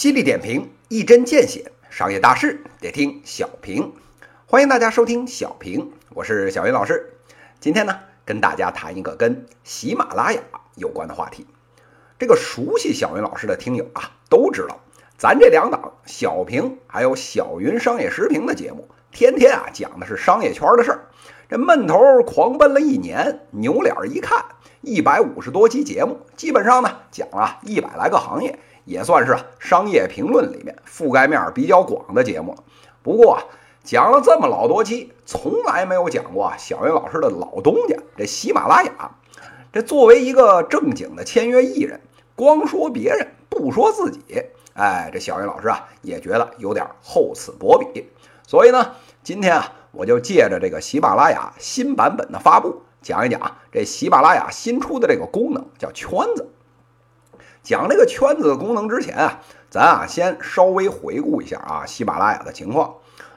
犀利点评，一针见血，商业大事得听小平。欢迎大家收听小平，我是小云老师。今天呢，跟大家谈一个跟喜马拉雅有关的话题。这个熟悉小云老师的听友啊，都知道，咱这两档小平还有小云商业时评的节目，天天啊讲的是商业圈的事儿。这闷头狂奔了一年，扭脸一看，一百五十多期节目，基本上呢讲了一百来个行业。也算是，商业评论里面覆盖面比较广的节目了。不过啊，讲了这么老多期，从来没有讲过小云老师的老东家这喜马拉雅。这作为一个正经的签约艺人，光说别人不说自己，哎，这小云老师啊也觉得有点厚此薄彼。所以呢，今天啊，我就借着这个喜马拉雅新版本的发布，讲一讲这喜马拉雅新出的这个功能，叫圈子。讲这个圈子的功能之前啊，咱啊先稍微回顾一下啊喜马拉雅的情况。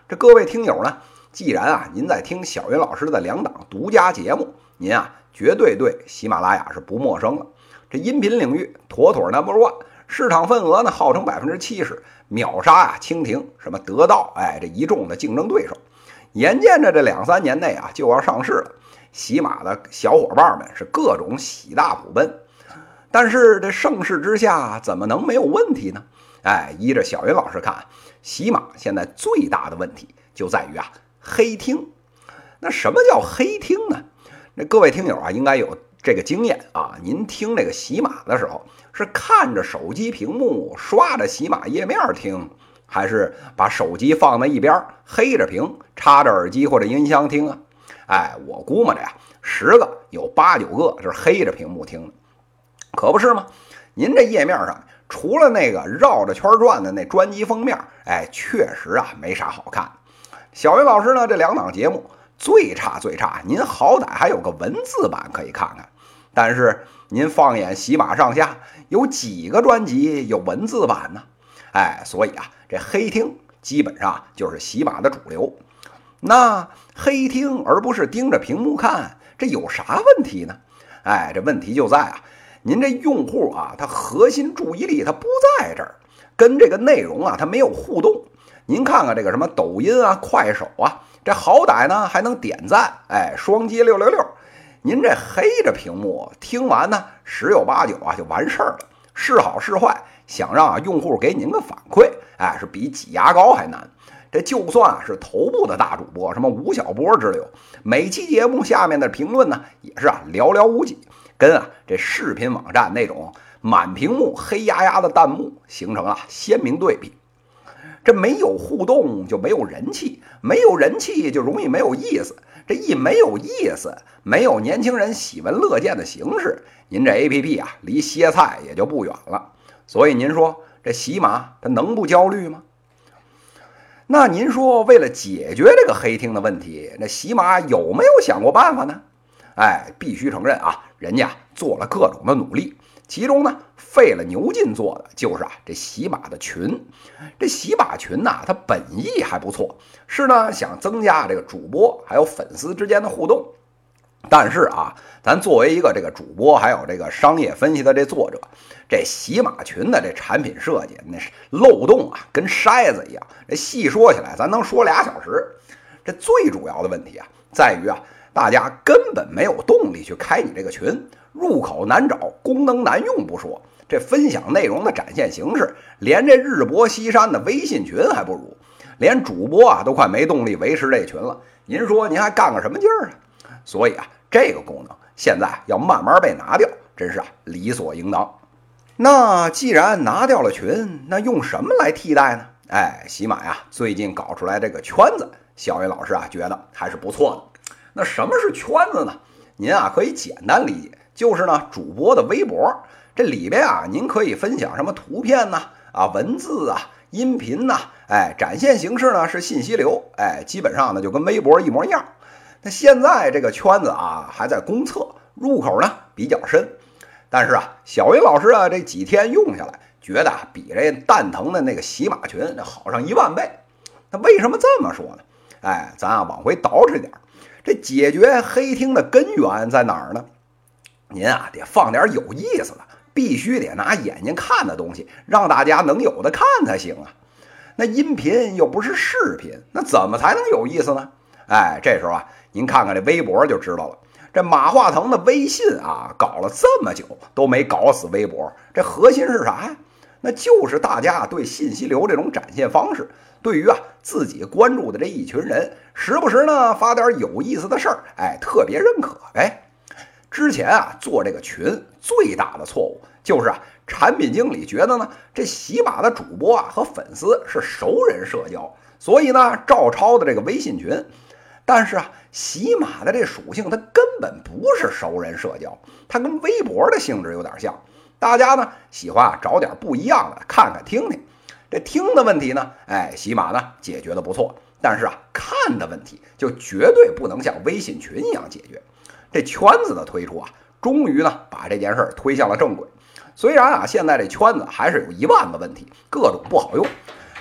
这各位听友呢，既然啊您在听小云老师的两档独家节目，您啊绝对对喜马拉雅是不陌生了。这音频领域妥妥 number one，市场份额呢号称百分之七十，秒杀啊蜻蜓、什么得到，哎这一众的竞争对手。眼见着这两三年内啊就要上市了，喜马的小伙伴们是各种喜大普奔。但是这盛世之下怎么能没有问题呢？哎，依着小云老师看，喜马现在最大的问题就在于啊黑听。那什么叫黑听呢？那各位听友啊，应该有这个经验啊。您听这个喜马的时候，是看着手机屏幕刷着喜马页面听，还是把手机放在一边黑着屏，插着耳机或者音箱听啊？哎，我估摸着呀，十个有八九个是黑着屏幕听的。可不是吗？您这页面上除了那个绕着圈转的那专辑封面，哎，确实啊没啥好看。小云老师呢，这两档节目最差最差，您好歹还有个文字版可以看看。但是您放眼喜马上下，有几个专辑有文字版呢？哎，所以啊，这黑听基本上就是喜马的主流。那黑听而不是盯着屏幕看，这有啥问题呢？哎，这问题就在啊。您这用户啊，他核心注意力他不在这儿，跟这个内容啊他没有互动。您看看这个什么抖音啊、快手啊，这好歹呢还能点赞，哎，双击六六六。您这黑着屏幕听完呢，十有八九啊就完事儿了。是好是坏，想让用户给您个反馈，哎，是比挤牙膏还难。这就算是头部的大主播，什么吴晓波之流，每期节目下面的评论呢，也是啊寥寥无几。跟啊这视频网站那种满屏幕黑压压的弹幕形成了鲜明对比。这没有互动就没有人气，没有人气就容易没有意思。这一没有意思，没有年轻人喜闻乐见的形式，您这 A P P 啊离歇菜也就不远了。所以您说这喜马它能不焦虑吗？那您说为了解决这个黑听的问题，那喜马有没有想过办法呢？哎，必须承认啊，人家做了各种的努力，其中呢费了牛劲做的就是啊这喜马的群。这喜马群呐，它本意还不错，是呢想增加这个主播还有粉丝之间的互动。但是啊，咱作为一个这个主播还有这个商业分析的这作者，这喜马群的这产品设计那是漏洞啊，跟筛子一样。这细说起来，咱能说俩小时。这最主要的问题啊，在于啊。大家根本没有动力去开你这个群，入口难找，功能难用不说，这分享内容的展现形式，连这日薄西山的微信群还不如，连主播啊都快没动力维持这群了。您说您还干个什么劲儿啊？所以啊，这个功能现在要慢慢被拿掉，真是啊理所应当。那既然拿掉了群，那用什么来替代呢？哎，喜马呀，最近搞出来这个圈子，小云老师啊觉得还是不错的。那什么是圈子呢？您啊可以简单理解，就是呢主播的微博，这里边啊您可以分享什么图片呢？啊文字啊音频呐，哎展现形式呢是信息流，哎基本上呢就跟微博一模一样。那现在这个圈子啊还在公测，入口呢比较深，但是啊小云老师啊这几天用下来，觉得啊比这蛋疼的那个喜马群好上一万倍。那为什么这么说呢？哎咱啊往回倒饬点。这解决黑听的根源在哪儿呢？您啊得放点有意思的，必须得拿眼睛看的东西，让大家能有的看才行啊。那音频又不是视频，那怎么才能有意思呢？哎，这时候啊，您看看这微博就知道了。这马化腾的微信啊，搞了这么久都没搞死微博，这核心是啥呀？那就是大家对信息流这种展现方式，对于啊自己关注的这一群人，时不时呢发点有意思的事儿，哎，特别认可。呗，之前啊做这个群最大的错误就是啊，产品经理觉得呢这喜马的主播啊和粉丝是熟人社交，所以呢照抄的这个微信群。但是啊，喜马的这属性它根本不是熟人社交，它跟微博的性质有点像。大家呢喜欢啊找点不一样的看看听听，这听的问题呢，哎，喜马呢解决的不错，但是啊看的问题就绝对不能像微信群一样解决。这圈子的推出啊，终于呢把这件事儿推向了正轨。虽然啊现在这圈子还是有一万个问题，各种不好用，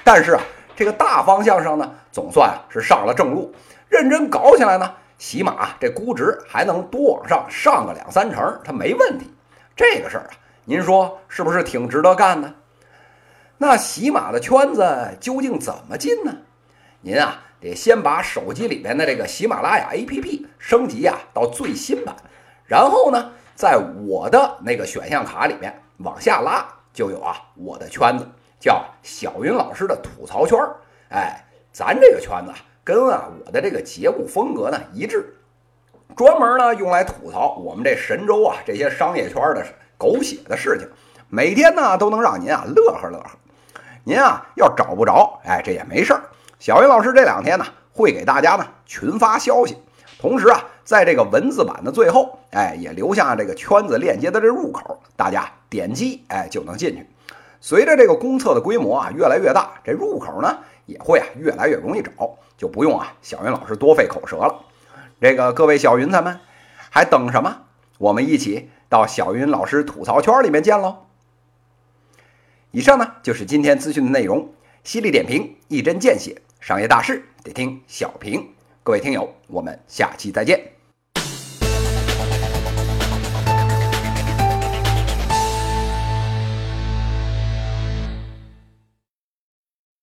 但是啊这个大方向上呢总算是上了正路。认真搞起来呢，喜马这估值还能多往上上个两三成，它没问题。这个事儿啊。您说是不是挺值得干的？那喜马的圈子究竟怎么进呢？您啊得先把手机里面的这个喜马拉雅 APP 升级啊到最新版，然后呢，在我的那个选项卡里面往下拉，就有啊我的圈子，叫小云老师的吐槽圈儿。哎，咱这个圈子跟啊我的这个节目风格呢一致，专门呢用来吐槽我们这神州啊这些商业圈的。狗血的事情，每天呢都能让您啊乐呵乐呵。您啊要找不着，哎，这也没事儿。小云老师这两天呢会给大家呢群发消息，同时啊在这个文字版的最后，哎，也留下这个圈子链接的这入口，大家点击哎就能进去。随着这个公测的规模啊越来越大，这入口呢也会啊越来越容易找，就不用啊小云老师多费口舌了。这个各位小云彩们，还等什么？我们一起。到小云老师吐槽圈里面见喽！以上呢就是今天资讯的内容，犀利点评，一针见血，商业大事得听小平。各位听友，我们下期再见。